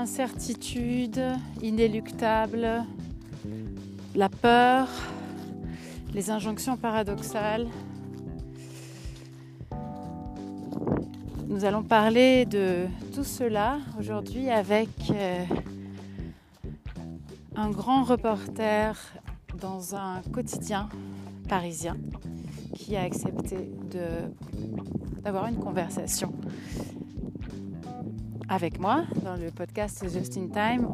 incertitude inéluctable, la peur, les injonctions paradoxales. Nous allons parler de tout cela aujourd'hui avec euh, un grand reporter dans un quotidien parisien qui a accepté d'avoir une conversation avec moi dans le podcast Just in Time.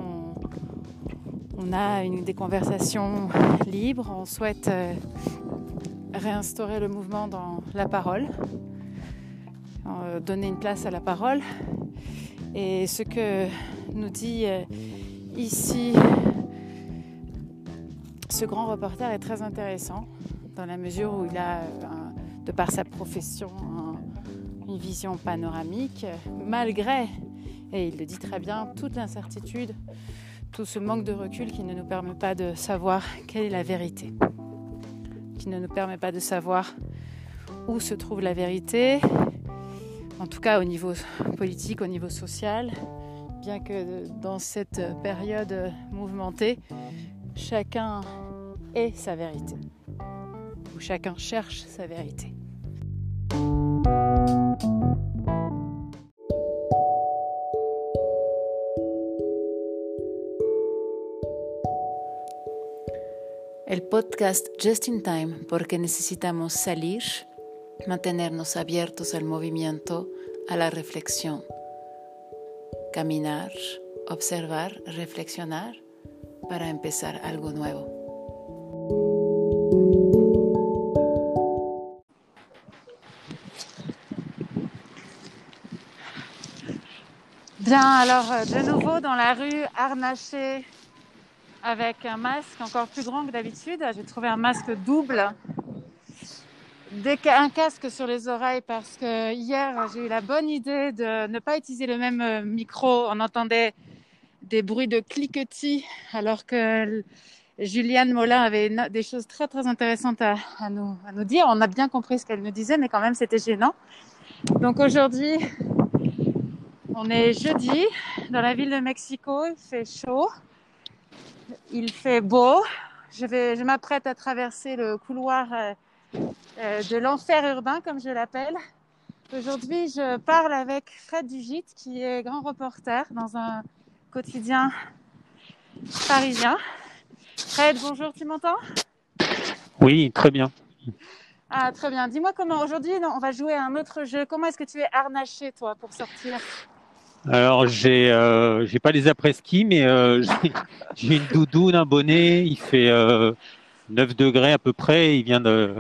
On, a une, des conversations libres. On souhaite euh, réinstaurer le mouvement dans la parole, euh, donner une place à la parole. Et ce que nous dit euh, ici ce grand reporter est très intéressant dans la mesure où il a, de par sa profession, une vision panoramique, malgré et il le dit très bien, toute l'incertitude, tout ce manque de recul qui ne nous permet pas de savoir quelle est la vérité, qui ne nous permet pas de savoir où se trouve la vérité, en tout cas au niveau politique, au niveau social, bien que dans cette période mouvementée, chacun ait sa vérité, ou chacun cherche sa vérité. Podcast Just in Time porque necesitamos salir, mantenernos abiertos al movimiento, a la reflexión, caminar, observar, reflexionar para empezar algo nuevo. Bien, alors euh, de nouveau dans la rue Arnaché avec un masque encore plus grand que d'habitude. J'ai trouvé un masque double, un casque sur les oreilles parce que hier j'ai eu la bonne idée de ne pas utiliser le même euh, micro. On entendait des bruits de cliquetis alors que Juliane Molin avait des choses très très intéressantes à, nous, à nous dire. On a bien compris ce qu'elle nous disait, mais quand même c'était gênant. Donc aujourd'hui, on est jeudi dans la ville de Mexico, il fait chaud. Il fait beau. Je, vais, je m'apprête à traverser le couloir euh, euh, de l'enfer urbain, comme je l'appelle. Aujourd'hui, je parle avec Fred Dugit, qui est grand reporter dans un quotidien parisien. Fred, bonjour, tu m'entends? Oui, très bien. Ah, très bien. Dis-moi comment aujourd'hui, on va jouer à un autre jeu. Comment est-ce que tu es harnaché, toi, pour sortir? Alors, j'ai euh, j'ai pas les après-ski, mais euh, j'ai une doudoune, un bonnet. Il fait euh, 9 degrés à peu près. Il vient de,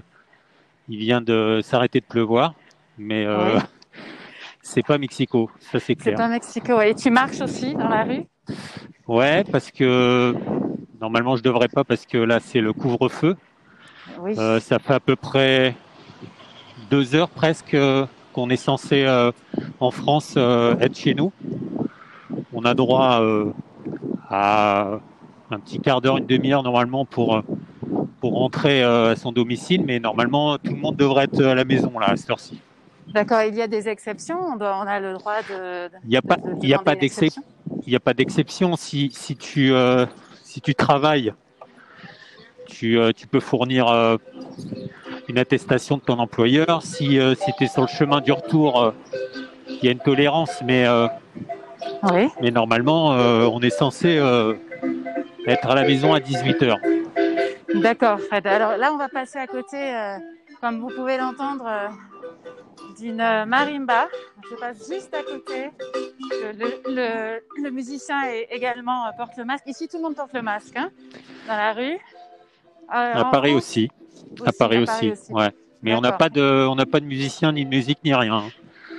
il vient de s'arrêter de pleuvoir, mais euh, c'est pas Mexico, ça c'est clair. C'est pas Mexico. Et tu marches aussi dans la rue? Ouais, parce que normalement je devrais pas, parce que là c'est le couvre-feu. Oui. Euh, ça fait à peu près deux heures presque qu'on est censé euh, en France euh, être chez nous. On a droit euh, à un petit quart d'heure, une demi-heure normalement pour pour rentrer à son domicile, mais normalement tout le monde devrait être à la maison là à cette heure-ci. D'accord, il y a des exceptions, on, a le droit de. Il n'y a pas, il a pas d'exception. Il n'y a pas d'exception si si tu si tu travailles, tu tu peux fournir une attestation de ton employeur. Si, euh, si tu es sur le chemin du retour, euh, il y a une tolérance, mais, euh, mais normalement, on est censé être à la maison à 18h. D'accord, Fred. Alors là, on va passer à côté, comme vous pouvez l'entendre, d'une marimba. Je passe juste à côté. Le, le, musicien est également porte le masque. Ici, tout le monde porte le masque hein, dans la rue. à Paris aussi à Paris aussi. Ouais. Mais on n'a pas de, on n'a pas de musicien ni de musique ni rien.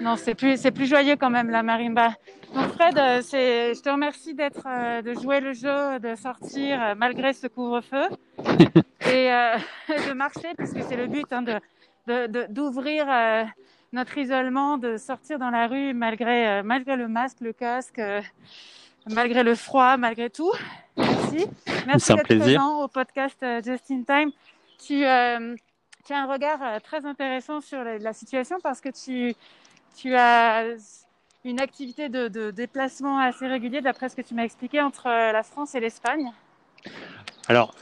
Non, c'est plus, c'est plus joyeux quand même la marimba. Donc Fred, euh, c'est, je te remercie d'être, euh, de jouer le jeu, de sortir euh, malgré ce couvre-feu et de marcher puisque c'est le but hein, de, de, d'ouvrir notre isolement, de sortir dans la rue malgré, malgré le masque, le casque, malgré le froid, malgré tout. Merci. Merci d'être présent au podcast Just in Time tu, euh, tu, as un regard euh, très intéressant sur la, situation parce que tu, tu as une activité de, déplacement assez régulier, d'après ce que tu m'as expliqué, entre la France et l'Espagne. Alors,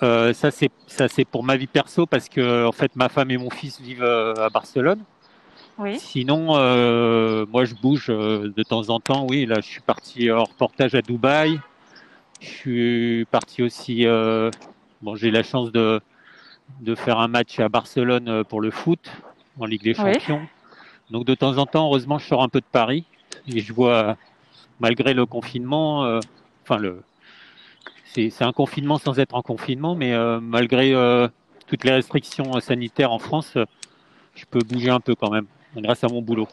ça c'est ça c'est pour ma vie perso parce que en fait ma femme et mon fils vivent à Barcelone. Oui. Sinon, moi je bouge de temps en temps. Oui, là je suis parti en reportage à Dubaï. Je suis parti aussi. bon, j'ai la chance de de faire un match à Barcelone euh, pour le foot en Ligue des Champions. Donc de temps en temps, heureusement, je sors un peu de Paris et je vois, malgré le confinement, euh, enfin le, c'est un confinement sans être en confinement, mais euh, malgré toutes les restrictions sanitaires en France, je peux bouger un peu quand même, grâce à mon boulot.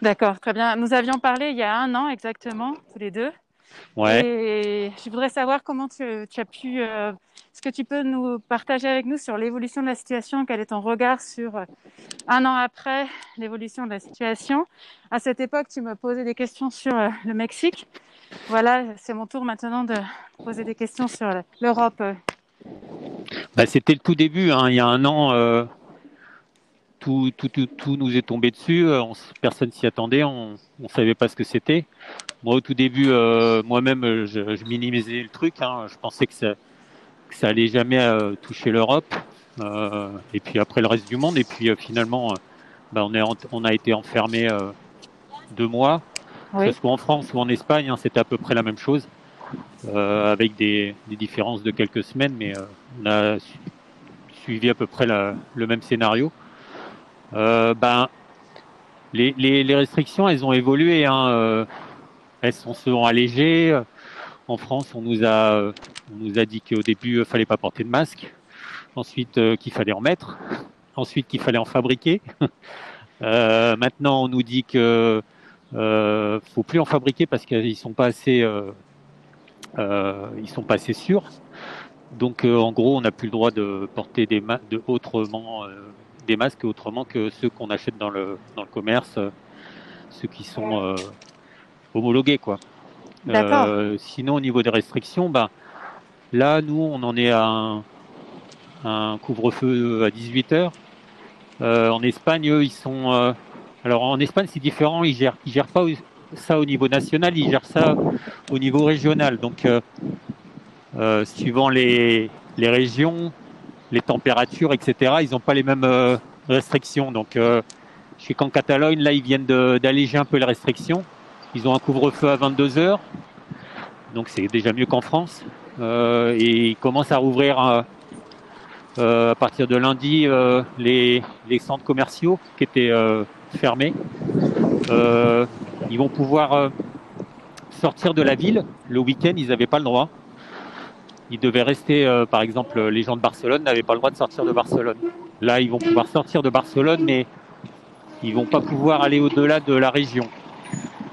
D'accord, très bien. Nous avions parlé il y a un an exactement, tous les deux. Ouais. Et je voudrais savoir comment tu, as pu. Euh, est-ce que tu peux nous partager avec nous sur l'évolution de la situation Quel est ton regard sur euh, un an après l'évolution de la situation? À cette époque, tu me posais des questions sur euh, le Mexique. Voilà, c'est mon tour maintenant de poser des questions sur l'Europe. Bah, C'était le tout début. Hein. Il y a un an, tout, tout, tout, tout, nous est tombé dessus. personne s'y attendait. On ne savait pas ce que c'était. Moi, au tout début, euh, moi-même, je, je, minimisais le truc. Hein. Je pensais que ça, que ça allait jamais euh, toucher l'Europe, euh, et puis après le reste du monde. Et puis finalement, bah, on, est, on a été enfermé deux mois, oui. que ce soit en France ou en Espagne, hein, c'était à peu près la même chose, avec des, des, différences de quelques semaines, mais on a suivi à peu près la, le même scénario. ben, les, les, les, restrictions, elles ont évolué. Hein, elles sont, sont allégées. En France, on nous a, on nous a dit qu'au début, il fallait pas porter de masque. Ensuite, euh, qu'il fallait en mettre. Ensuite, qu'il fallait en fabriquer. Euh, maintenant, on nous dit que euh, faut plus en fabriquer parce qu'ils sont pas assez, euh, euh, ils sont pas assez sûrs. Donc, en gros, on n'a plus le droit de porter des de autrement des masques autrement que ceux qu'on achète dans le dans le commerce, ceux qui sont homologué quoi. Euh, sinon au niveau des restrictions, bah, là nous on en est à un, couvre-feu à 18 heures. Euh, en Espagne, eux, ils sont. Euh, alors en Espagne, c'est différent. Ils gèrent, ils gèrent pas ça au niveau national, ils gèrent ça au niveau régional. Donc, suivant les, les régions, les températures, etc., ils n'ont pas les mêmes restrictions. Donc, je sais qu'en Catalogne, là, ils viennent d'alléger un peu les restrictions. Ils ont un couvre-feu à 22 heures, donc c'est déjà mieux qu'en France. Euh, et ils commencent à rouvrir euh, euh, à partir de lundi les, centres commerciaux qui étaient fermés. ils vont pouvoir sortir de la ville. Le week-end, ils n'avaient pas le droit. Ils devaient rester, par exemple, les gens de Barcelone n'avaient pas le droit de sortir de Barcelone. Là, ils vont pouvoir sortir de Barcelone, mais ils vont pas pouvoir aller au-delà de la région.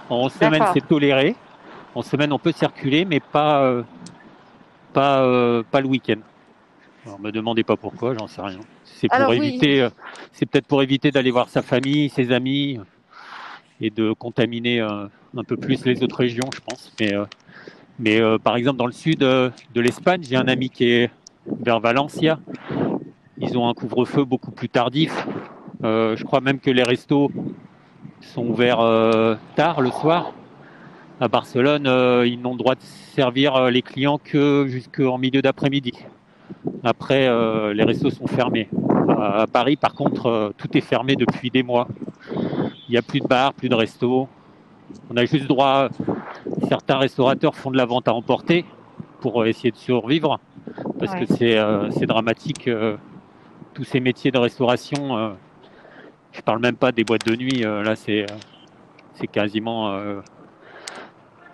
En semaine, c'est toléré. En semaine, on peut circuler, mais pas, euh, pas, euh, pas le week-end. Alors, me demandez pas pourquoi, j'en sais rien. C'est pour éviter, euh, c'est peut-être pour éviter d'aller voir sa famille, ses amis, et de contaminer un peu plus les autres régions, je pense. Mais, mais par exemple, dans le sud de l'Espagne, j'ai un ami qui est vers Valencia. Ils ont un couvre-feu beaucoup plus tardif. je crois même que les restos sont ouverts euh, tard le soir. À Barcelone, euh, ils n'ont le droit de servir euh, les clients que jusqu'en milieu d'après-midi. Après, les restos sont fermés. À Paris, par contre, tout est fermé depuis des mois. Il n'y a plus de bars, plus de restos. On a juste droit. Certains restaurateurs font de la vente à emporter pour essayer de survivre, parce que c'est dramatique. tous ces métiers de restauration, je parle même pas des boîtes de nuit. Euh, là, c'est euh, c'est quasiment. Euh,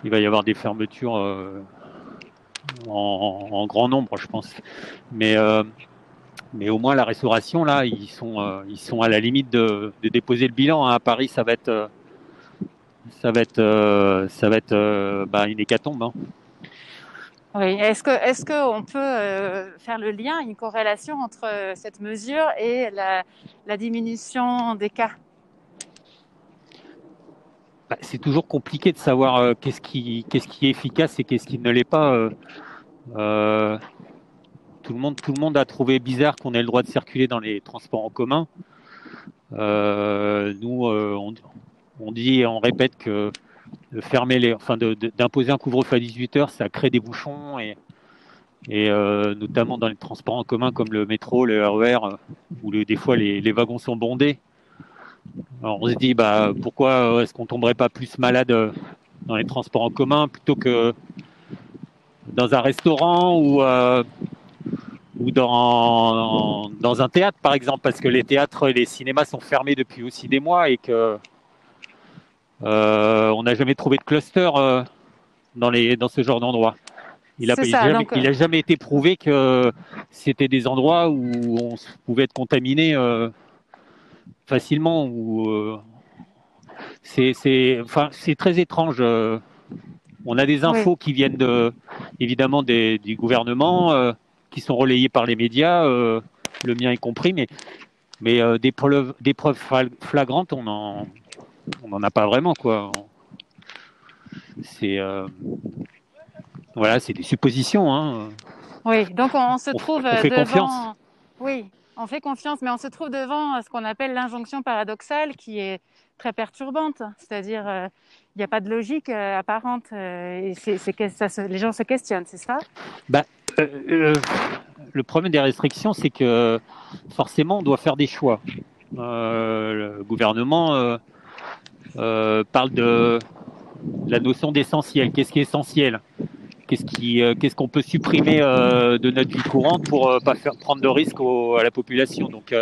il va y avoir des fermetures en, grand nombre, je pense. Mais mais au moins la restauration là, ils sont ils sont à la limite de, déposer le bilan. Hein. À Paris, ça va être ça va être ça va être bah, une hécatombe. Hein. Oui. Est-ce que est-ce qu'on peut euh, faire le lien, une corrélation entre euh, cette mesure et la, diminution des cas? Bah, C'est toujours compliqué de savoir euh, qu'est-ce qui qu'est-ce qui est efficace et qu'est-ce qui ne l'est pas. tout le monde tout le monde a trouvé bizarre qu'on ait le droit de circuler dans les transports en commun. nous, on, on dit, on répète que fermer les, enfin d'imposer un couvre-feu à 18 heures, ça crée des bouchons et, euh, notamment dans les transports en commun comme le métro, le RER, e où des fois les, wagons sont bondés. Alors on se dit, bah pourquoi est-ce qu'on tomberait pas plus malade dans les transports en commun plutôt que dans un restaurant ou euh, ou dans, dans un théâtre par exemple? Parce que les théâtres et les cinémas sont fermés depuis aussi des mois et que euh, on n'a jamais trouvé de cluster euh, dans, les, dans ce genre d'endroit. Il n'a jamais, a jamais été prouvé que c'était des endroits où on pouvait être contaminé facilement. C'est, enfin, c'est très étrange. On a des infos qui viennent de, évidemment des, du gouvernement, euh, qui sont relayées par les médias, euh, le mien y compris, mais, mais euh, des, preuves, des preuves flagrantes, on n'en on en a pas vraiment. quoi. C'est voilà, c'est des suppositions. Hein. Oui, donc on, se trouve on fait devant. Confiance. Oui, on fait confiance, mais on se trouve devant ce qu'on appelle l'injonction paradoxale, qui est très perturbante. C'est-à-dire, il n'y a pas de logique apparente. et c'est, ça, les gens se questionnent, c'est ça? Bah, Le problème des restrictions, c'est que forcément, on doit faire des choix. le gouvernement parle de la notion d'essentiel. Qu'est-ce qui est essentiel? Qu'est-ce qui, qu'est-ce qu'on peut supprimer de notre vie courante pour pas faire prendre de risques à la population? Donc,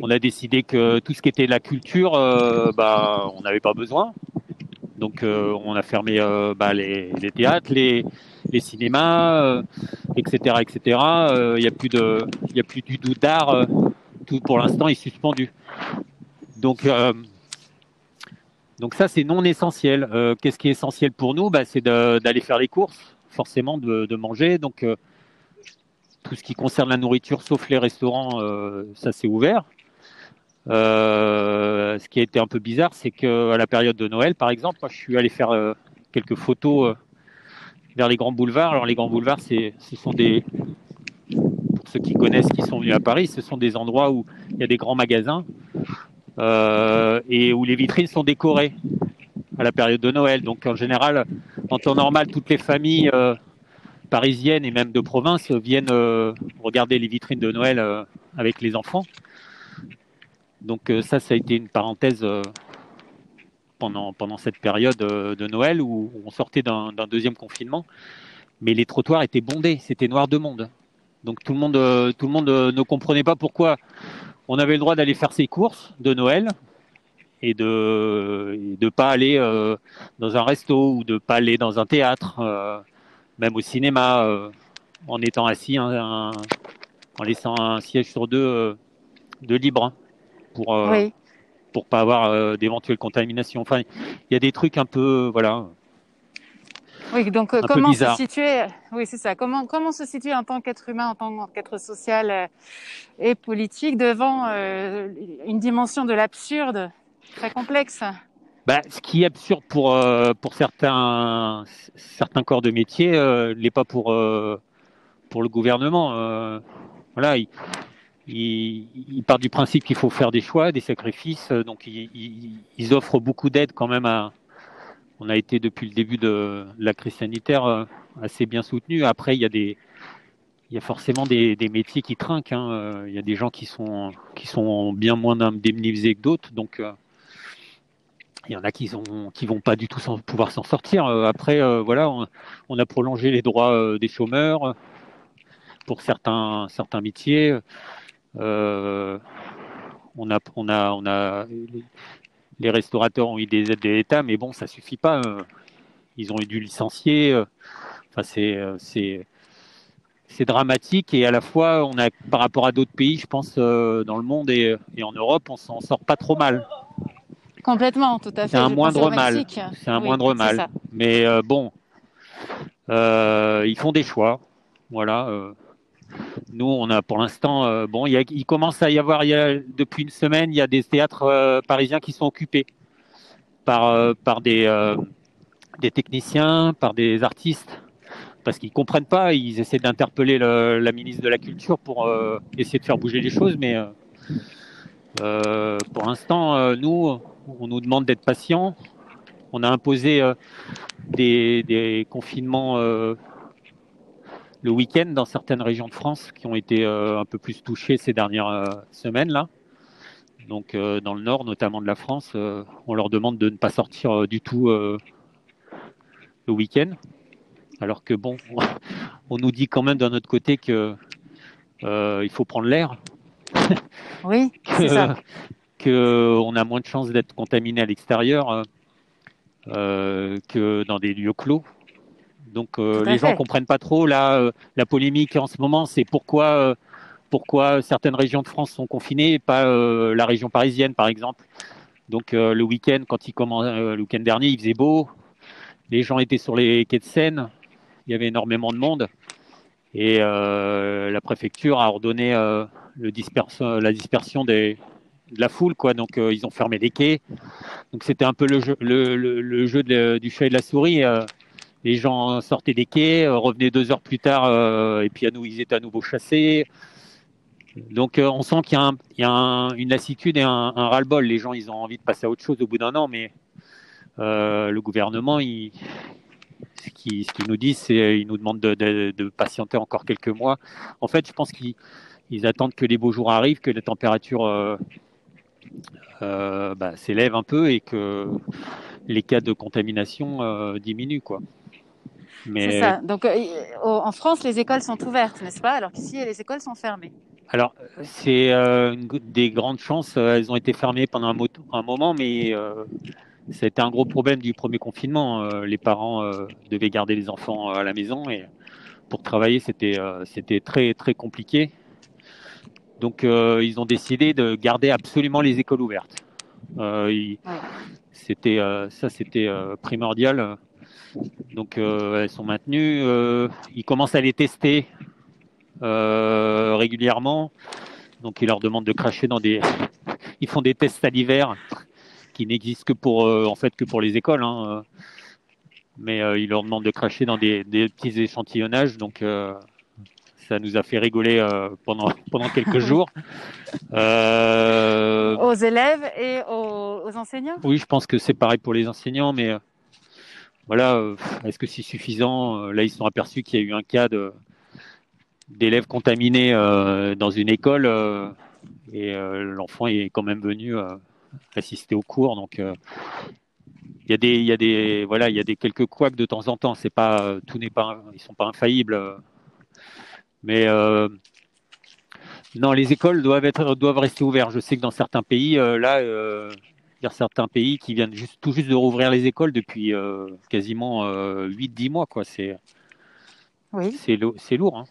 on a décidé que tout ce qui était la culture, euh, bah, on n'avait pas besoin. Donc euh, on a fermé euh, bah, les, théâtres, les, cinémas, etc., etc. Il n'y a plus de, il a plus du tout d'art. tout pour l'instant est suspendu. Donc donc ça c'est non essentiel. Qu'est-ce qui est essentiel pour nous? Bah, C'est d'aller faire les courses, forcément de, manger. Donc tout ce qui concerne la nourriture, sauf les restaurants, ça c'est ouvert. Euh, ce qui a été un peu bizarre, c'est qu'à la période de Noël, par exemple, moi, je suis allé faire euh, quelques photos euh, vers les grands boulevards. Alors les grands boulevards, ce sont des, pour ceux qui connaissent, qui sont venus à Paris, ce sont des endroits où il y a des grands magasins et où les vitrines sont décorées à la période de Noël. Donc en général, en temps normal, toutes les familles parisiennes et même de province viennent regarder les vitrines de Noël avec les enfants. Donc euh, ça, ça a été une parenthèse euh, pendant, pendant cette période euh, de Noël où on sortait d'un deuxième confinement. Mais les trottoirs étaient bondés, c'était noir de monde. Donc tout le monde, tout le monde ne comprenait pas pourquoi on avait le droit d'aller faire ses courses de Noël et de ne pas aller dans un resto ou de pas aller dans un théâtre, même au cinéma, en étant assis, en laissant un siège sur deux de libre pour euh, pour pas avoir euh, d'éventuelles contaminations. Enfin, il y a des trucs un peu voilà. Oui, donc euh, comment se situer Oui, c'est ça. Comment comment se situer en tant qu'être humain, en tant qu'être social et politique devant une dimension de l'absurde très complexe? Bah, ce qui est absurde pour pour certains certains corps de métier n'est pas pour pour le gouvernement. voilà, il, ils, partent du principe qu'il faut faire des choix, des sacrifices. Donc, ils, offrent beaucoup d'aide quand même à. On a été depuis le début de la crise sanitaire euh, assez bien soutenu. Après, il y a des, il y a forcément des, métiers qui trinquent. Hein. Euh, il y a des gens qui sont, qui sont bien moins indemnisés que d'autres. Donc, euh, il y en a qui ne vont pas du tout pouvoir s'en sortir. Après, voilà, on, a prolongé les droits des chômeurs pour certains, certains métiers. On a, on a, on a, les restaurateurs ont eu des aides de l'État, mais bon, ça suffit pas. Euh. Ils ont eu dû licencier. Euh. Enfin, c'est, c'est, c'est dramatique et à la fois, on a, par rapport à d'autres pays, je pense, dans le monde et, et en Europe, on s'en sort pas trop mal. Complètement, tout à fait. C'est un moindre mal. C'est un moindre mal. Mais bon, ils font des choix. Voilà. Nous, on a pour l'instant, euh, bon, il, commence à y avoir, depuis une semaine, il y a des théâtres euh, parisiens qui sont occupés par, euh, par des, des techniciens, par des artistes, parce qu'ils comprennent pas. Ils essaient d'interpeller la ministre de la Culture pour essayer de faire bouger les choses, mais pour l'instant, nous, on nous demande d'être patients. On a imposé des, des, confinements le week-end dans certaines régions de France qui ont été un peu plus touchées ces dernières semaines là. Donc euh, dans le nord, notamment de la France, euh, on leur demande de ne pas sortir euh, du tout le week-end. Alors que bon, on nous dit quand même d'un autre côté que il faut prendre l'air. Oui, c'est ça. Que on a moins de chances d'être contaminé à l'extérieur que dans des lieux clos. Donc les gens comprennent pas trop là la polémique en ce moment, c'est pourquoi pourquoi certaines régions de France sont confinées et pas euh, la région parisienne, par exemple. Donc euh, le week-end, quand il commence, euh, le week-end dernier, il faisait beau, les gens étaient sur les quais de Seine, il y avait énormément de monde, et la préfecture a ordonné le la dispersion des, de la foule, quoi. Donc ils ont fermé les quais. Donc c'était un peu le jeu, le, jeu du chat et de la souris. Les gens sortaient des quais, revenaient deux heures plus tard, et puis à nous, ils étaient à nouveau chassés. Donc euh, on sent qu'il y a, une lassitude et un, ras-le-bol. Les gens, ils ont envie de passer à autre chose au bout d'un an, mais euh, le gouvernement, ce qu'il nous dit, c'est il nous demande de, patienter encore quelques mois. En fait, je pense qu'ils attendent que les beaux jours arrivent, que la température euh, bah, s'élève un peu et que les cas de contamination diminuent. C'est ça. Donc, en France, les écoles sont ouvertes, n'est-ce pas? Alors qu'ici, les écoles sont fermées. Alors, c'est euh, des grandes chances. Euh, elles ont été fermées pendant un, moment, mais euh, c'était un gros problème du premier confinement. Euh, les parents devaient garder les enfants à la maison et pour travailler, c'était c'était très très compliqué. Donc, ils ont décidé de garder absolument les écoles ouvertes. C'était ça, c'était primordial. Donc, elles sont maintenues. ils commencent à les tester euh, régulièrement. Donc ils leur demandent de cracher dans des. ils font des tests salivaires qui n'existent que pour euh, en fait que pour les écoles. Hein. Mais euh, ils leur demandent de cracher dans des, petits échantillonnages. Donc ça nous a fait rigoler pendant pendant quelques jours. Aux élèves et aux, aux, enseignants? Oui, je pense que c'est pareil pour les enseignants, mais voilà, est-ce que c'est suffisant Là, ils sont aperçus qu'il y a eu un cas d'élèves contaminés euh, dans une école euh, et euh, l'enfant est quand même venu assister au cours. Donc il y a des y a des voilà il y a des quelques couacs de temps en temps. C'est pas tout n'est pas ils sont pas infaillibles, mais non, les écoles doivent être doivent rester ouvertes. Je sais que dans certains pays, là, certains pays qui viennent juste, tout juste de rouvrir les écoles depuis quasiment 8-10 mois. Quoi. C'est, oui. c'est, c'est lourd. Hein.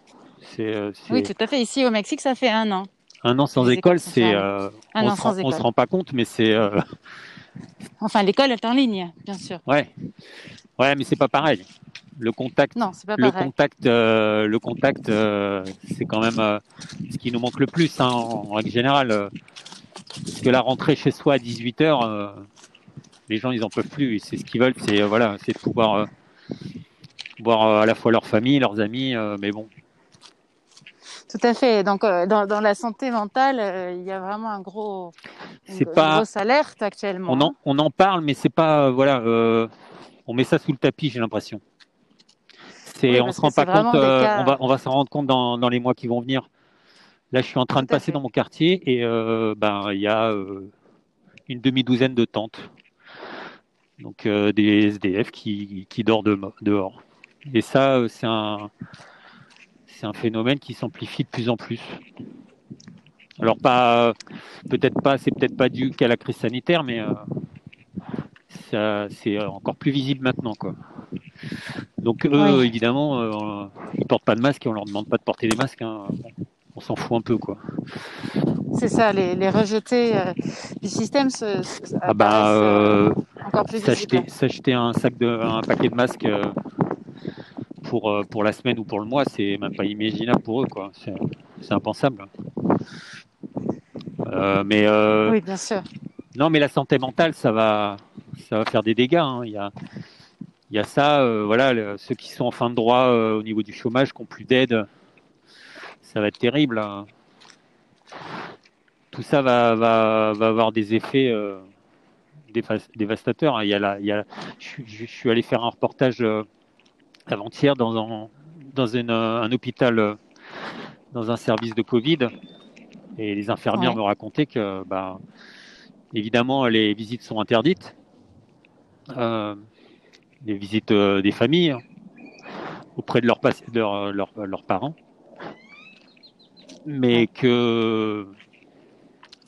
Euh, oui, tout à fait. Ici au Mexique, ça fait un an. Un an sans école, c'est. Euh, on ne se, rend pas compte, mais c'est. Euh, enfin, l'école est en ligne, bien sûr. Ouais, ouais, mais c'est pas pareil. Le contact, non, pas le contact, le contact, c'est quand même ce qui nous manque le plus hein, en, règle générale. Parce que la rentrée chez soi à 18 h les gens ils en peuvent plus. C'est ce qu'ils veulent, c'est voilà, c'est de pouvoir voir à la fois leur famille, leurs amis, mais bon, tout à fait. Donc, euh, dans, dans, la santé mentale, euh, il y a vraiment un gros, une, pas... grosse alerte actuellement. On en, on en parle, mais c'est pas, euh, voilà, on met ça sous le tapis, j'ai l'impression. C'est, on se rend pas compte. on va, on va s'en rendre compte dans, dans, les mois qui vont venir. Là, je suis en train de passer dans mon quartier et ben il y a une demi-douzaine de tentes, donc des SDF qui, qui dorment dehors. Et ça, c'est un c'est un phénomène qui s'amplifie de plus en plus. Alors pas, peut-être pas, c'est peut-être pas dû qu'à la crise sanitaire, mais euh, c'est encore plus visible maintenant, quoi. Donc eux, évidemment, euh, ils portent pas de masque et on leur demande pas de porter des masques. Hein. On s'en fout un peu, quoi. C'est ça, les, rejetés euh, du système se, ah bah, encore plus S'acheter un sac de, un paquet de masques pour, euh, pour la semaine ou pour le mois, c'est même pas imaginable pour eux, quoi. C'est impensable. Euh, mais euh, oui, bien sûr. Non, mais la santé mentale, ça va, ça va faire des dégâts. Hein. Il y a, il y a ça, voilà, ceux qui sont en fin de droit au niveau du chômage, qui n'ont plus d'aide, ça va être terrible. Hein. tout ça va, va, va avoir des effets dévastateurs. Il y a il y a, je, suis allé faire un reportage avant-hier dans, un, dans un hôpital, dans un service de Covid, et les infirmières me racontaient que, bah, évidemment, les visites sont interdites. Euh, les visites euh, des familles auprès de, leurs parents. Mais que,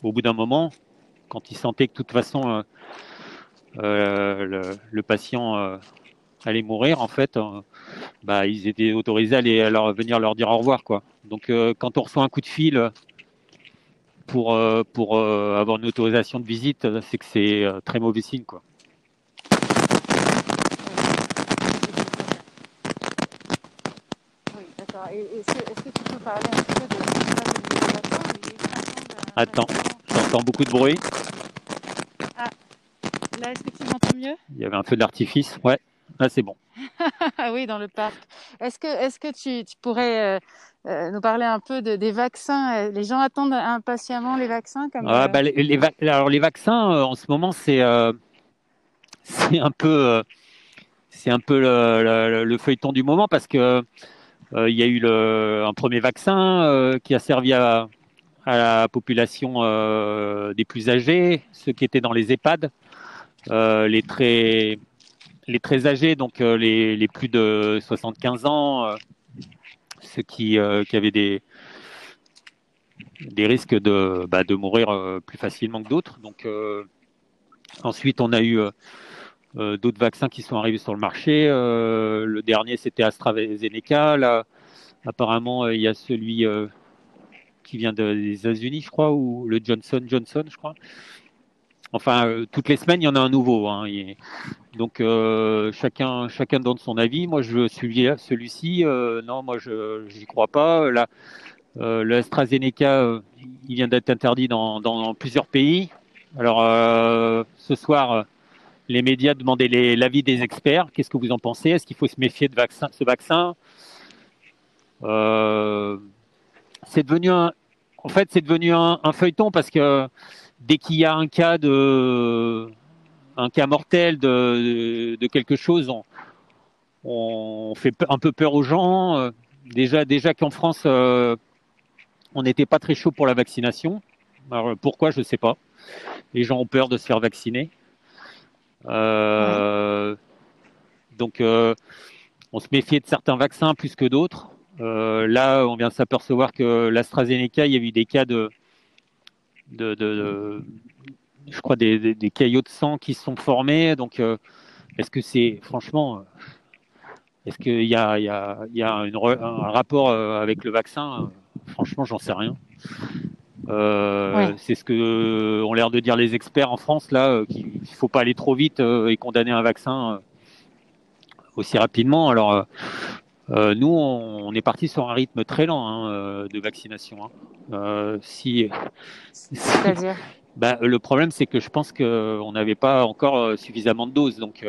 au bout d'un moment, quand ils sentaient que de toute façon euh, le, patient allait mourir, en fait, bah, ils étaient autorisés à, aller, à venir leur dire au revoir. Quoi. Donc, quand on reçoit un coup de fil pour, euh, pour euh, avoir une autorisation de visite, c'est que c'est euh, très mauvais signe. Quoi. Oui, d'accord. Est-ce que tu peux parler un peu de Attends, j'entends beaucoup de bruit. Ah, là, est-ce que tu m'entends mieux? Il y avait un feu d'artifice. Ouais, là, c'est bon. oui, dans le parc. Est-ce que, est que tu, tu pourrais euh, nous parler un peu de, des vaccins? Les gens attendent impatiemment les vaccins comme, ah, bah, les, Alors les vaccins, euh, en ce moment, c'est euh, c'est un peu c'est un peu le, feuilleton du moment parce que il y a eu le, un premier vaccin qui a servi à, à la population des plus âgés, ceux qui étaient dans les EHPAD, les très les très âgés, donc les, les plus de 75 ans qui, euh, qui avaient des, des risques de, bah, de mourir euh, plus facilement que d'autres. Donc, euh, ensuite, on a eu d'autres vaccins qui sont arrivés sur le marché. le dernier, c'était AstraZeneca. Là, apparemment, il y a celui qui vient des États-Unis, je crois, ou le Johnson Johnson, je crois. Enfin, euh, toutes les semaines, il y en a un nouveau. Hein. donc, euh, chacun, chacun donne son avis. Moi, je suis celui-ci. Euh, non, moi, je n'y crois pas. Là, le AstraZeneca, il vient d'être interdit dans, dans, plusieurs pays. Alors, ce soir, les médias demandaient l'avis des experts. Qu'est-ce que vous en pensez? Est-ce qu'il faut se méfier de vaccin, ce vaccin? C'est devenu un, en fait, c'est devenu un, un, feuilleton parce que dès qu'il y a un cas de un cas mortel de, de, quelque chose, on, on, fait un peu peur aux gens. Euh, déjà, déjà qu'en France, euh, on n'était pas très chaud pour la vaccination. Alors, pourquoi, je ne sais pas. Les gens ont peur de se faire vacciner. Euh, donc, on se méfiait de certains vaccins plus que d'autres. Là, on vient de s'apercevoir que l'AstraZeneca, il y a eu des cas de, de, je crois, des, des, caillots de sang qui sont formés. Donc, euh, est-ce que c'est, franchement, euh, est-ce qu'il y a, il y a, il y a une, un rapport euh, avec le vaccin Franchement, j'en sais rien. C'est ce que ont l'air de dire les experts en France là, qu'il ne faut pas aller trop vite et condamner un vaccin aussi rapidement. Alors, euh, nous, on, est parti sur un rythme très lent hein, euh, de vaccination. Hein. Euh, si, C'est-à-dire bah, Le problème, c'est que je pense qu'on n'avait pas encore suffisamment de doses. Donc,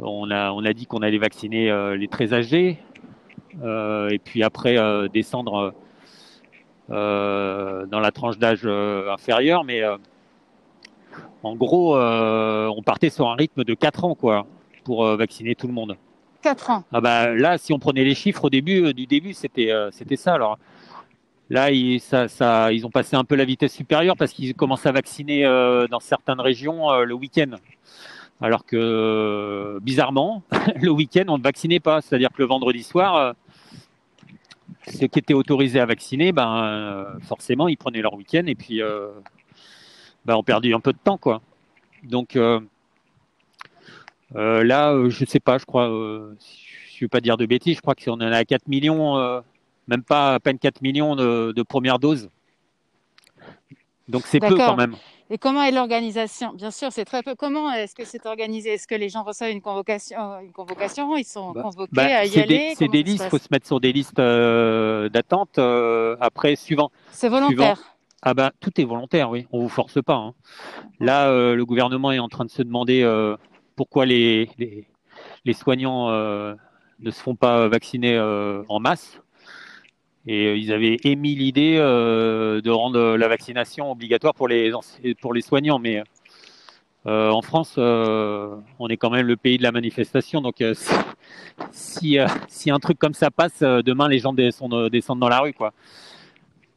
on, a, on a dit qu'on allait vacciner les très âgés, et puis après descendre dans la tranche d'âge inférieure. Mais en gros, on partait sur un rythme de 4 ans quoi, pour vacciner tout le monde. 4 ans. Ah bah, là, si on prenait les chiffres au début, euh, du début, c'était euh, c'était ça. Alors là, ils, ils ont passé un peu la vitesse supérieure parce qu'ils commencent à vacciner euh, dans certaines régions le week-end. Alors que bizarrement, le week-end, on ne vaccinait pas. C'est-à-dire que le vendredi soir, ceux qui étaient autorisés à vacciner, ben forcément, ils prenaient leur week-end et puis ben, on un peu de temps, quoi. Donc euh, là, euh, je sais pas, je crois, euh, je ne veux pas dire de bêtises, je crois qu'on en a 4 millions, même pas à peine 4 millions de, de premières doses. Donc c'est peu quand même. Et comment est l'organisation? Bien sûr, c'est très peu. Comment est-ce que c'est organisé? Est-ce que les gens reçoivent une convocation, une convocation? Ils sont bah, convoqués bah, à y aller? C'est des listes. Il faut se mettre sur des listes d'attente. après, suivant. C'est volontaire. ah ben, tout est volontaire, oui. On vous force pas. Hein. Là, le gouvernement est en train de se demander pourquoi les, les, soignants euh, ne se font pas vacciner euh, en masse. Et ils avaient émis l'idée de rendre la vaccination obligatoire pour les, pour les soignants. Mais en France, on est quand même le pays de la manifestation. Donc, si, si, un truc comme ça passe, demain, les gens descendent, descendent dans la rue. Quoi.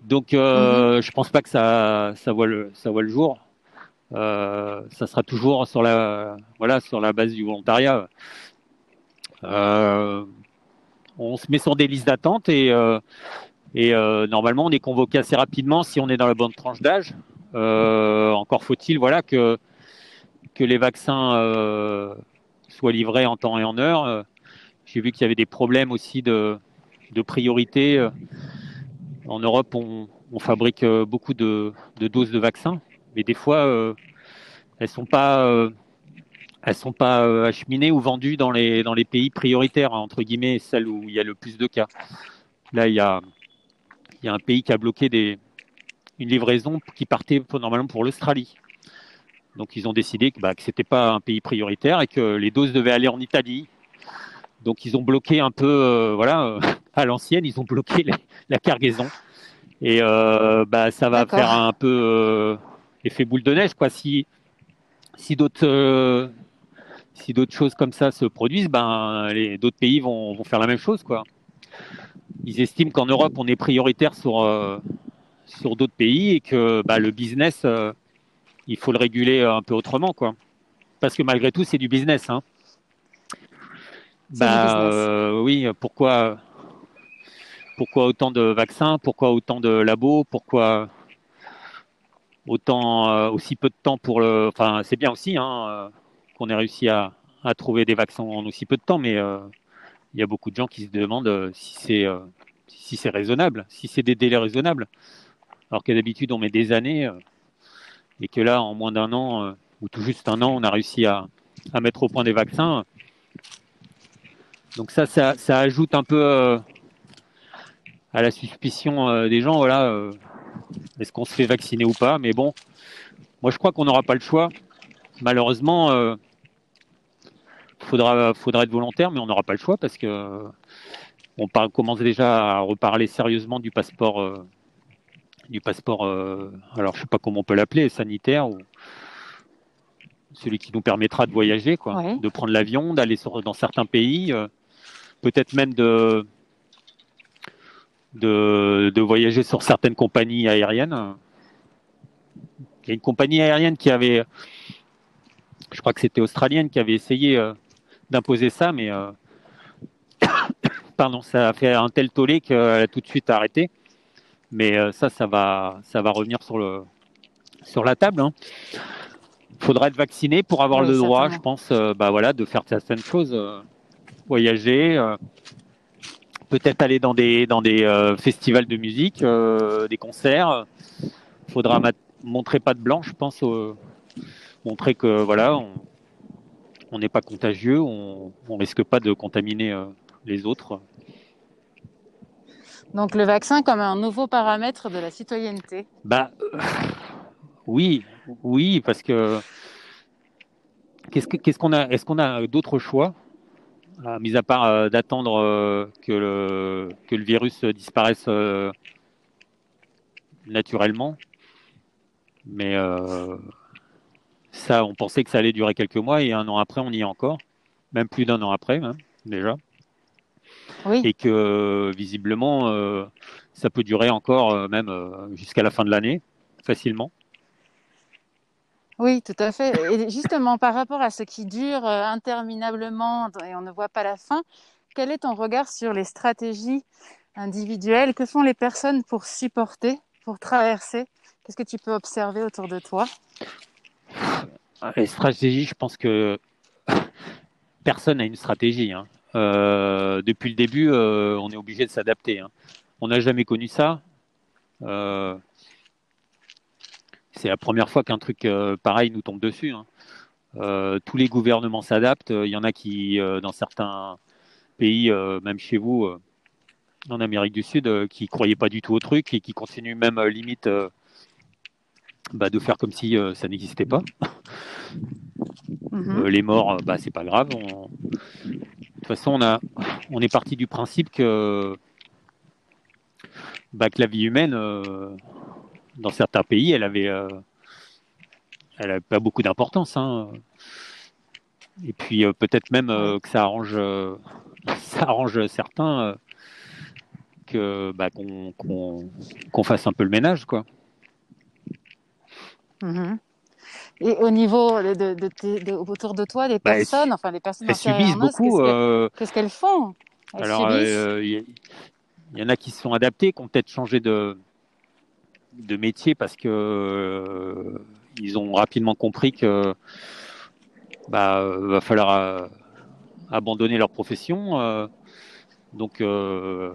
Donc, mhm. je pense pas que ça, ça, voit, le, ça voit le jour. Euh, ça sera toujours sur la, voilà, sur la base du volontariat. Euh, on se met sur des listes d'attente et, euh, normalement on est convoqué assez rapidement si on est dans la bonne tranche d'âge. encore faut-il voilà que que les vaccins soient livrés en temps et en heure. J'ai vu qu'il y avait des problèmes aussi de, de priorité. En Europe, on, fabrique beaucoup de, doses de vaccins mais des fois, euh, elles sont pas, euh, elles sont pas euh, acheminées ou vendues dans les dans les pays prioritaires entre guillemets, celles où il y a le plus de cas. Là, il y a il y a un pays qui a bloqué des une livraison qui partait normalement pour l'Australie. Donc ils ont décidé que, bah, que c'était pas un pays prioritaire et que les doses devaient aller en Italie. Donc ils ont bloqué un peu, voilà, à l'ancienne, ils ont bloqué la cargaison. Et bah, ça va faire un peu effet boule de neige, quoi. Si, si d'autres euh, si d'autres choses comme ça se produisent, ben les d'autres pays vont, vont, faire la même chose, quoi. Ils estiment qu'en Europe on est prioritaire sur euh, sur d'autres pays et que bah, le business euh, il faut le réguler un peu autrement, quoi. Parce que malgré tout c'est du business, hein. Bah oui, pourquoi pourquoi autant de vaccins, pourquoi autant de labos, pourquoi autant euh, aussi peu de temps pour le. Enfin, c'est bien aussi hein, euh, qu'on ait réussi à, trouver des vaccins en aussi peu de temps, mais euh, il y a beaucoup de gens qui se demandent si c'est si c'est raisonnable, si c'est des délais raisonnables. Alors que d'habitude on met des années et que là en moins d'un an ou tout juste un an on a réussi à, à mettre au point des vaccins. Donc ça, ça, ça ajoute un peu à la suspicion des gens. Voilà, est-ce qu'on se fait vacciner ou pas Mais bon, moi je crois qu'on n'aura pas le choix. Malheureusement, il euh, faudra, faudra être volontaire, mais on n'aura pas le choix parce que on commence déjà à reparler sérieusement du passeport, euh, du passeport. Euh, alors je sais pas comment on peut l'appeler, sanitaire ou celui qui nous permettra de voyager, quoi, de prendre l'avion, d'aller dans certains pays, peut-être même de de, de, voyager sur certaines compagnies aériennes. Il y a une compagnie aérienne qui avait, je crois que c'était australienne, qui avait essayé euh, d'imposer ça, mais euh, pardon, ça a fait un tel tollé qu'elle a tout de suite arrêté. Mais euh, ça, ça va, ça va revenir sur le, sur la table. Hein. Il faudra être vacciné pour avoir le droit, je pense, bah voilà, de faire certaines choses, voyager, peut-être aller dans des dans des euh, festivals de musique, euh, des concerts. Il faudra montrer pas de blanc, je pense, montrer que voilà, on n'est pas contagieux, on, on risque pas de contaminer euh, les autres. Donc le vaccin comme un nouveau paramètre de la citoyenneté. Bah oui, oui, parce que qu'est-ce qu'on a Est-ce qu'on a d'autres choix? Mis à part euh, d'attendre euh, que, le, que le virus disparaisse euh, naturellement. Mais ça, on pensait que ça allait durer quelques mois et un an après, on y est encore. Même plus d'un an après, hein, déjà. Et que visiblement, ça peut durer encore même jusqu'à la fin de l'année, facilement. Oui, tout à fait. Et justement, par rapport à ce qui dure euh, interminablement et on ne voit pas la fin, quel est ton regard sur les stratégies individuelles? Que font les personnes pour supporter, pour traverser? Qu'est-ce que tu peux observer autour de toi? Les stratégies, je pense que personne n'a une stratégie. Hein. Euh, depuis le début, euh, on est obligé de s'adapter. Hein. On n'a jamais connu ça c'est la première fois qu'un truc euh, pareil nous tombe dessus. Hein. Euh, tous les gouvernements s'adaptent. Il y en a qui, euh, dans certains pays, même chez vous, en Amérique du Sud, qui croyaient pas du tout au truc et qui continuent même limite bah, de faire comme si ça n'existait pas. Mhm. les morts, bah, c'est pas grave. De toute façon, on, a, on est parti du principe que bah, que la vie humaine, dans certains pays, elle avait, elle avait pas beaucoup d'importance. Hein. Et puis peut-être même que ça arrange, ça arrange certains que bah, qu'on fasse un peu le ménage, quoi. Mm-hmm. Et au niveau de, autour de toi, des bah, personnes, enfin des personnes elles subissent beaucoup. Euh, qu'est-ce qu'elles font? Alors, il euh, y, en a qui se sont adaptés, qui ont peut-être changé de, de métier parce que euh, ils ont rapidement compris que bah, va falloir abandonner leur profession. donc, elles,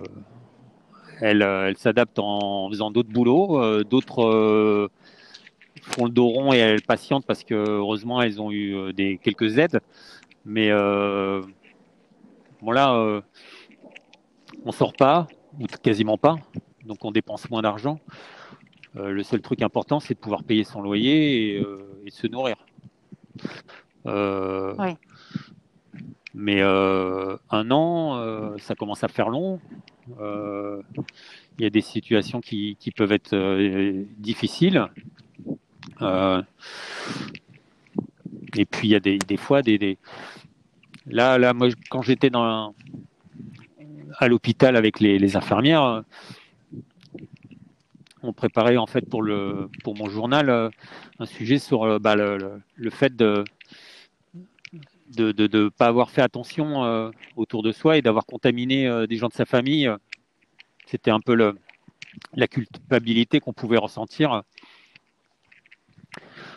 elles s'adaptent en faisant d'autres boulots, d'autres font le dos rond et elles patientent parce que heureusement elles ont eu euh, des quelques aides. Mais euh, bon là, euh, on sort pas ou quasiment pas, donc on dépense moins d'argent. Le seul truc important, c'est de pouvoir payer son loyer et, se nourrir. Mais un an, ça commence à faire long. Il y a des situations qui, qui peuvent être difficiles. Euh, et puis il y a des, des fois des, là là moi quand j'étais dans à l'hôpital avec les, les, infirmières, on en fait pour le pour mon journal euh, un sujet sur euh, bah, le, le, fait de ne de, de pas avoir fait attention autour de soi et d'avoir contaminé des gens de sa famille. C'était un peu le, la culpabilité qu'on pouvait ressentir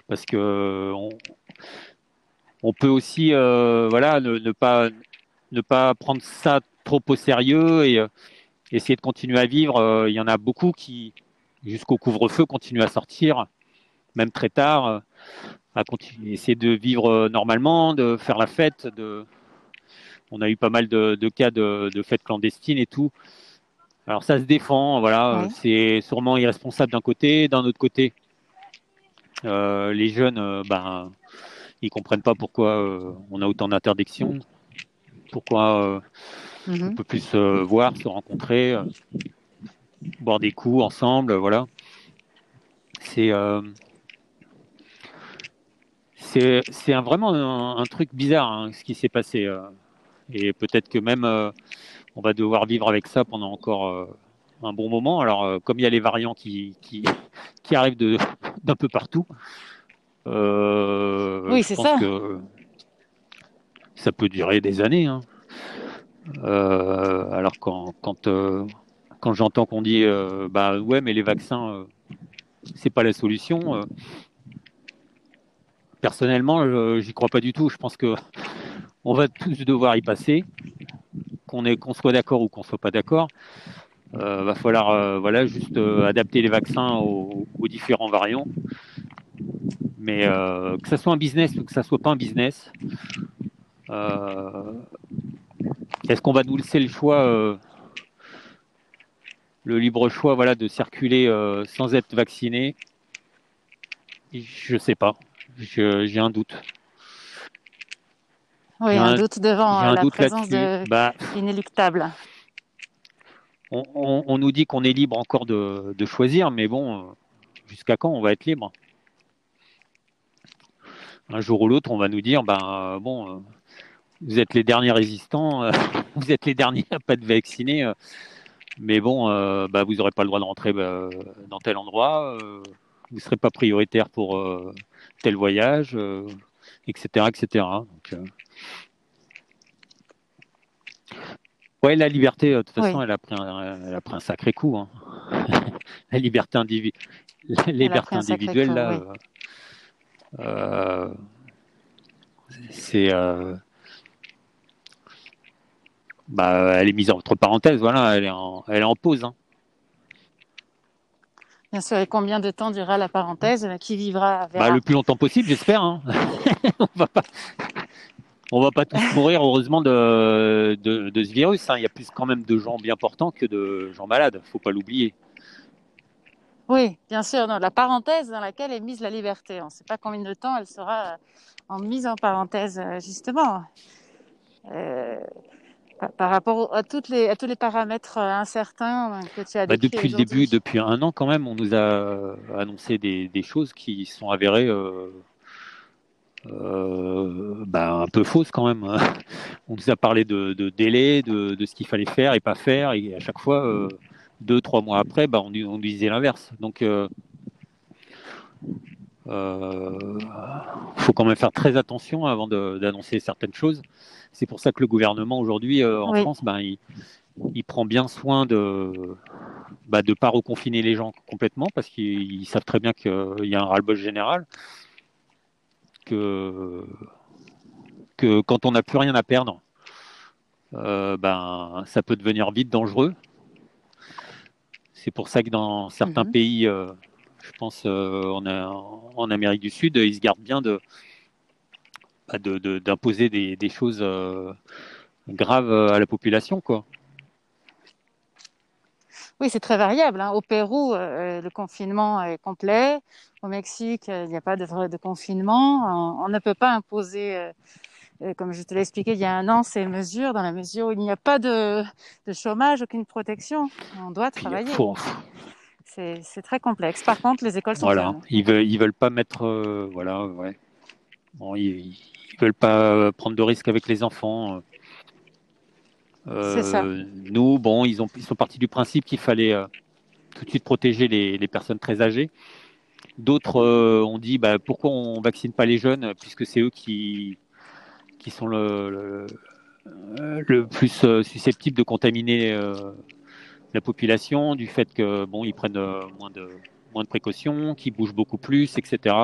parce que on, peut aussi euh, voilà ne, pas ne pas prendre ça trop au sérieux et euh, essayer de continuer à vivre. Euh, il y en a beaucoup qui jusqu'au couvre-feu continuent à sortir, même très tard, à continuer, essayer de vivre normalement, de faire la fête. De... On a eu pas mal de, cas de, fêtes clandestines et tout. Alors ça se défend, voilà, c'est sûrement irresponsable d'un côté, d'un autre côté, euh, les jeunes, euh, ben, ils comprennent pas pourquoi euh, on a autant d'interdictions, pourquoi mhm. on peut plus se voir, se rencontrer, boire des coups ensemble, voilà. C'est c'est vraiment un, truc bizarre hein, ce qui s'est passé. et peut-être que même on va devoir vivre avec ça pendant encore un bon moment. Alors, comme il y a les variants qui, qui, qui arrivent d'un peu partout. Euh, oui, c'est ça. Que ça peut durer des années. Hein. Euh, alors quand quand, euh, quand j'entends qu'on dit bah ouais mais les vaccins c'est pas la solution. personnellement j'y crois pas du tout. Je pense que on va tous devoir y passer, qu'on soit d'accord ou qu'on soit pas d'accord. Euh, va falloir euh, voilà juste euh, adapter les vaccins aux, différents variants. Mais que ça soit un business ou que ça soit pas un business, est-ce qu'on va nous laisser le choix, le libre choix, voilà, de circuler sans être vacciné. Je sais pas. J'ai un doute. Oui, un, doute devant la présence de bah, inéluctable. On, nous dit qu'on est libre encore de, choisir, mais bon, euh, jusqu'à quand on va être libre? Un jour ou l'autre, on va nous dire, ben euh, bon, euh, vous êtes les derniers résistants, vous êtes les derniers à pas être vaccinés, mais bon, bah, vous n'aurez pas le droit de rentrer bah, dans tel endroit, vous ne serez pas prioritaire pour tel voyage, etc., etc. Ouais, la liberté, euh, de toute façon, elle, a pris un, elle a pris un sacré coup. Hein. la liberté, individu... la liberté individuelle, là, euh, euh, c'est. Euh, bah, elle est mise entre parenthèses, voilà, elle est en, elle est en pause. Hein. Bien sûr, et combien de temps durera la parenthèse Qui vivra bah, Le plus longtemps possible, j'espère. Hein. On va pas on va pas tous mourir heureusement de, de, ce virus. Hein. Il y a plus quand même de gens bien portants que de gens malades. Faut pas l'oublier. Oui, bien sûr. la parenthèse dans laquelle est mise la liberté. On ne sait pas combien de temps elle sera en mise en parenthèse, justement. Euh, par rapport à, toutes les, à tous les paramètres euh, incertains que tu as bah, Depuis le début, depuis un an quand même, on nous a annoncé des, des choses qui sont avérées euh, euh, bah, un peu fausses quand même. On nous a parlé de, de délai, de, de ce qu'il fallait faire et pas faire, et à chaque fois, euh, deux, trois mois après, bah, on, on disait l'inverse. Donc, euh, euh, faut quand même faire très attention avant d'annoncer certaines choses. C'est pour ça que le gouvernement aujourd'hui euh, en France, ben, il, il, prend bien soin de ne bah, de pas reconfiner les gens complètement parce qu'ils savent très bien qu'il y a un ras-le-bol général. Que, que quand on n'a plus rien à perdre, euh, ben, ça peut devenir vite dangereux. C'est pour ça que dans certains mhm. pays, euh, pense euh, en, en, Amérique du Sud, ils se gardent bien de bah, d'imposer des, des, choses euh, graves à la population, quoi. Oui, c'est très variable. Hein. Au Pérou, euh, le confinement est complet. Au Mexique, il n'y a pas de, de confinement. On, ne peut pas imposer, comme je te l'ai expliqué il y a un an, ces mesures dans la mesure où il n'y a pas de, de, chômage, aucune protection. On doit travailler. C'est très complexe. Par contre, les écoles sont voilà. Ils veulent, ils veulent pas mettre, euh, voilà, ouais. Bon, ils, ils, veulent pas prendre de risques avec les enfants. Euh, ça. Nous, bon, ils ont, ils sont partis du principe qu'il fallait euh, tout de suite protéger les, les personnes très âgées. D'autres euh, ont dit, bah, pourquoi on vaccine pas les jeunes, puisque c'est eux qui, qui sont le, le, le plus susceptibles de contaminer la population, du fait que bon, ils prennent euh, moins de moins de précautions, qu'ils bougent beaucoup plus, etc.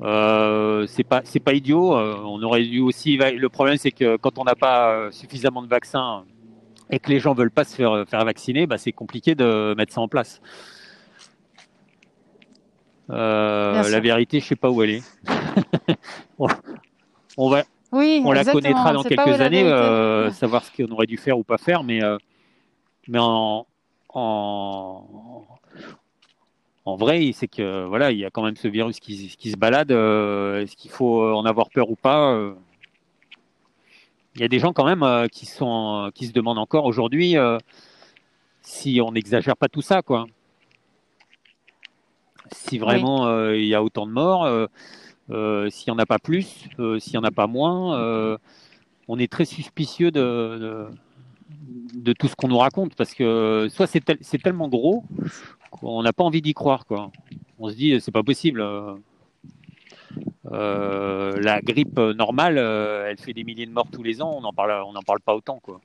Euh, c'est pas c'est pas idiot. Euh, on aurait dû aussi. Le problème, c'est que quand on n'a pas suffisamment de vaccins et que les gens veulent pas se faire faire vacciner, bah, c'est compliqué de mettre ça en place. la vérité, je sais pas où elle est. on va oui, on la connaîtra dans quelques années, euh, savoir ce qu'on aurait dû faire ou pas faire, mais, euh, mais en, en, en vrai, c'est que voilà, il y a quand même ce virus qui, qui se balade. Euh, est-ce qu'il faut en avoir peur ou pas Il y a des gens quand même qui sont qui se demandent encore aujourd'hui si on n'exagère pas tout ça, quoi. Si vraiment il y a autant de morts s'il n'y en a pas plus, euh, s'il n'y en a pas moins, euh, on est très suspicieux de, de, tout ce qu'on nous raconte parce que soit c'est, tellement gros qu'on n'a pas envie d'y croire. Quoi. On se dit, c'est pas possible. la grippe normale, elle fait des milliers de morts tous les ans, on n'en parle, on n'en parle pas autant. Quoi.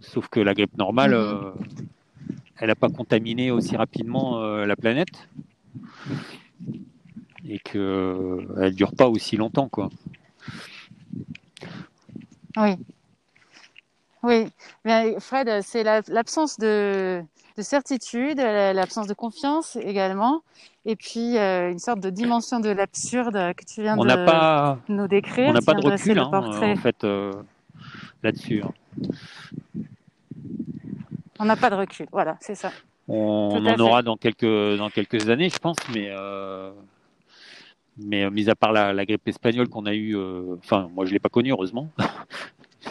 Sauf que la grippe normale, mm-hmm. elle n'a pas contaminé aussi rapidement la planète et qu'elle euh, ne dure pas aussi longtemps. Quoi. Oui. Oui, mais Fred, c'est l'absence de, certitude, l'absence de confiance également, et puis euh, une sorte de dimension de l'absurde que tu viens de pas, nous décrire. On n'a pas de recul, hein, en fait, euh, là-dessus. Hein. On n'a pas de recul, voilà, c'est ça. On, en aura dans quelques, dans quelques années, je pense, mais mais euh, mis à part la, grippe espagnole qu'on a eue, euh, enfin moi je l'ai pas connue heureusement,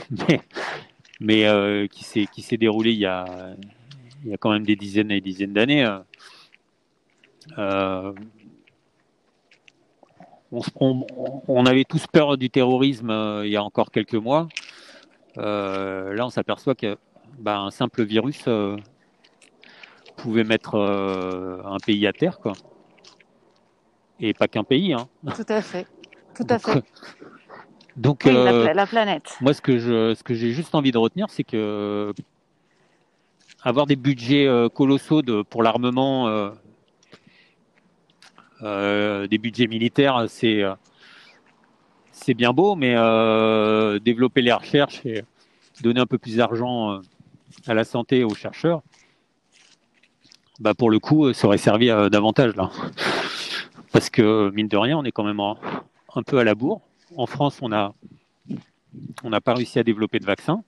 mais, euh, qui s'est qui s'est déroulée il y a il y a quand même des dizaines et des dizaines d'années. On, on, avait tous peur du terrorisme il y a encore quelques mois. là, on s'aperçoit que bah, un simple virus pouvait mettre un pays à terre, quoi et pas qu'un pays. Hein. Tout à fait. Tout à fait. Donc, oui, euh, la, planète. Moi, ce que je, ce que j'ai juste envie de retenir, c'est que avoir des budgets euh, colossaux de, pour l'armement, euh, euh des budgets militaires, c'est c'est bien beau, mais développer les recherches et donner un peu plus d'argent à la santé aux chercheurs, bah pour le coup, ça aurait servi davantage là. Parce que, mine de rien, on est quand même un peu à la bourre. En France, on n'a on pas réussi à développer de vaccins.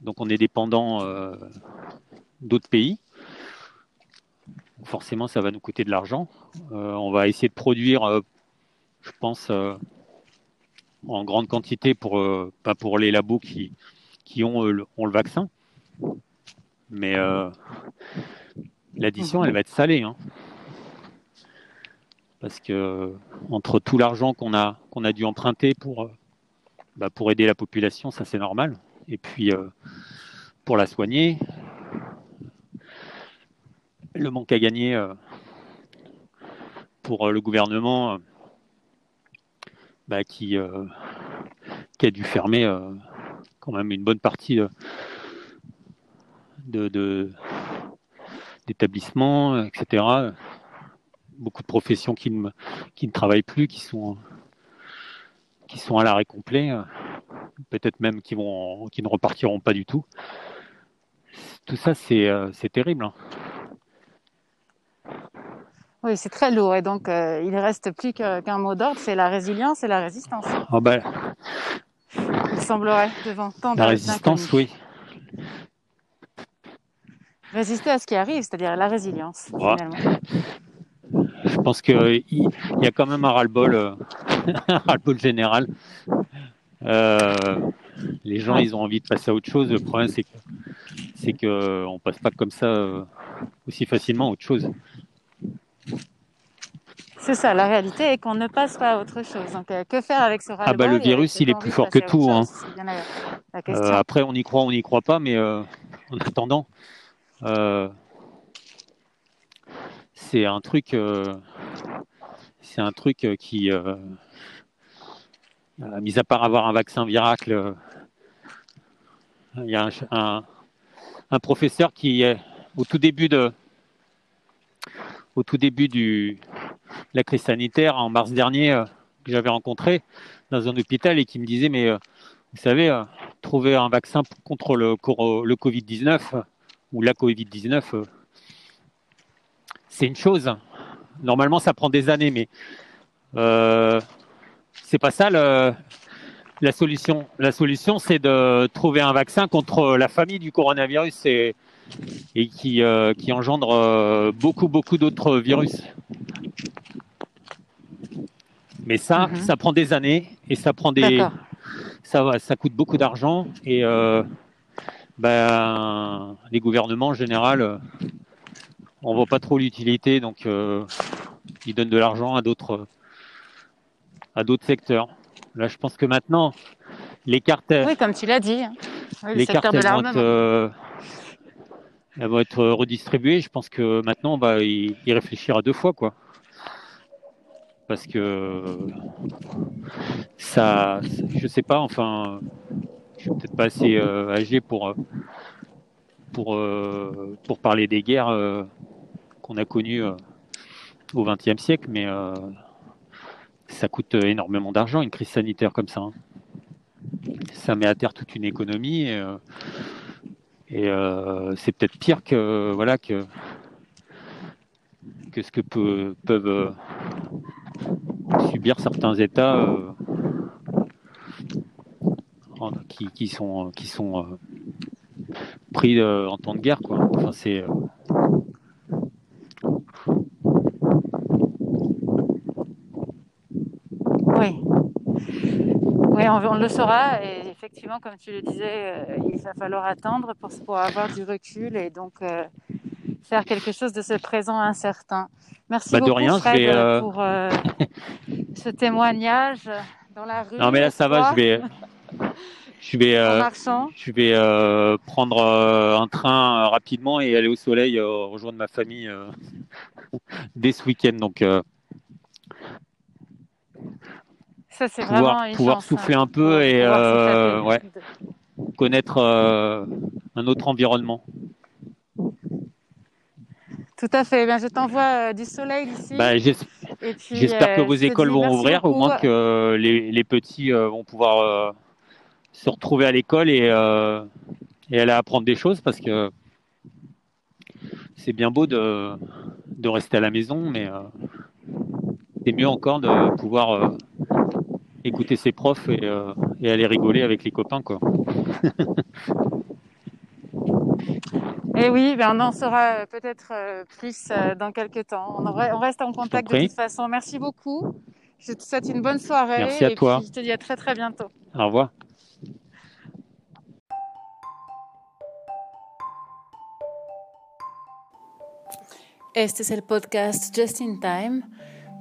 Donc, on est dépendant euh, d'autres pays. Forcément, ça va nous coûter de l'argent. Euh, on va essayer de produire, euh, je pense, en grande quantité pour, pas pour les labos qui, qui ont, le, ont le vaccin. Mais l'addition, elle va être salée. Hein. Parce que entre tout l'argent qu'on a, qu'on a dû emprunter pour, bah, pour aider la population, ça c'est normal. Et puis pour la soigner, le manque à gagner pour le gouvernement bah, qui, a dû fermer quand même une bonne partie d'établissements, etc. Beaucoup de professions qui ne, qui ne travaillent plus, qui sont, qui sont à l'arrêt complet, peut-être même qui, vont, qui ne repartiront pas du tout. Tout ça, c'est, c'est terrible. Hein. Oui, c'est très lourd. Et donc, euh, il ne reste plus qu'un mot d'ordre, c'est la résilience et la résistance. Oh ben, il semblerait, devant tant La résistance, oui. Résister à ce qui arrive, c'est-à-dire la résilience, finalement. Je pense qu'il y a quand même un ras-le-bol, euh, un ras-le-bol général. Euh, les gens, ils ont envie de passer à autre chose. Le problème, c'est que c'est que on passe pas comme ça aussi facilement à autre chose. C'est ça, la réalité est qu'on ne passe pas à autre chose. Donc, euh, que faire avec ce ras Ah bah le virus, il est plus fort que tout. Hein. Euh, après, on y croit, on n'y croit pas, mais euh, en attendant, c'est un truc, un truc qui, mis à part avoir un vaccin miracle, il y a un, professeur qui, au tout début de, au tout début du, la crise sanitaire en mars dernier euh, que j'avais rencontré dans un hôpital et qui me disait mais euh, vous savez euh, trouver un vaccin contre le, le Covid-19 ou la Covid-19 c'est une chose. Normalement ça prend des années mais c'est pas ça la solution. La solution, c'est de trouver un vaccin contre la famille du coronavirus et, et qui, qui engendre beaucoup, beaucoup d'autres virus. Mais ça, mhm. ça prend des années et ça prend des, ça, ça coûte beaucoup d'argent et euh, ben, les gouvernements en général, euh, on voit pas trop l'utilité, donc euh, ils donnent de l'argent à d'autres, à d'autres secteurs. Là, je pense que maintenant, les cartes, oui, comme tu l'as dit, hein. les cartes elles vont, être, elles vont être redistribuées. Je pense que maintenant, on va y, y réfléchir à deux fois, quoi parce que ça, je sais pas, enfin, je suis peut-être pas assez euh, âgé pour pour euh, pour parler des guerres euh, qu'on a connues au XXe siècle, mais ça coûte énormément d'argent une crise sanitaire comme ça. Hein. Ça met à terre toute une économie et, c'est peut-être pire que voilà que ce que peuvent subir certains États euh, qui, sont, euh, pris euh, en temps de guerre. Quoi. Enfin, c'est, Oui. Oui, on, le saura. Et effectivement, comme tu le disais, il va falloir attendre pour, pour avoir du recul et donc faire quelque chose de ce présent incertain. Merci bah, beaucoup, de rien, Fred, euh, pour euh, ce témoignage dans la rue. Non, mais là, ça va, je vais. Je vais, euh, je vais prendre un train rapidement et aller au soleil rejoindre ma famille dès ce week-end. Donc, ça, c'est pouvoir, vraiment pouvoir souffler un peu et ouais, connaître un autre environnement. Tout à fait. Eh je t'envoie euh, du soleil ici. Bah, j'espère que euh, vos écoles vont ouvrir, au moins que les, petits euh, vont pouvoir se retrouver à l'école et, et, aller apprendre des choses parce que c'est bien beau de, de, rester à la maison, mais c'est mieux encore de pouvoir écouter ses profs et, et, aller rigoler avec les copains. Quoi. Et oui, ben on en saura peut-être euh, plus euh, dans quelques temps. On, on reste en contact de toute façon. Merci beaucoup. Je te souhaite une bonne soirée. Merci à et toi. Puis je te dis à très très bientôt. Au revoir. Este es el podcast Just in Time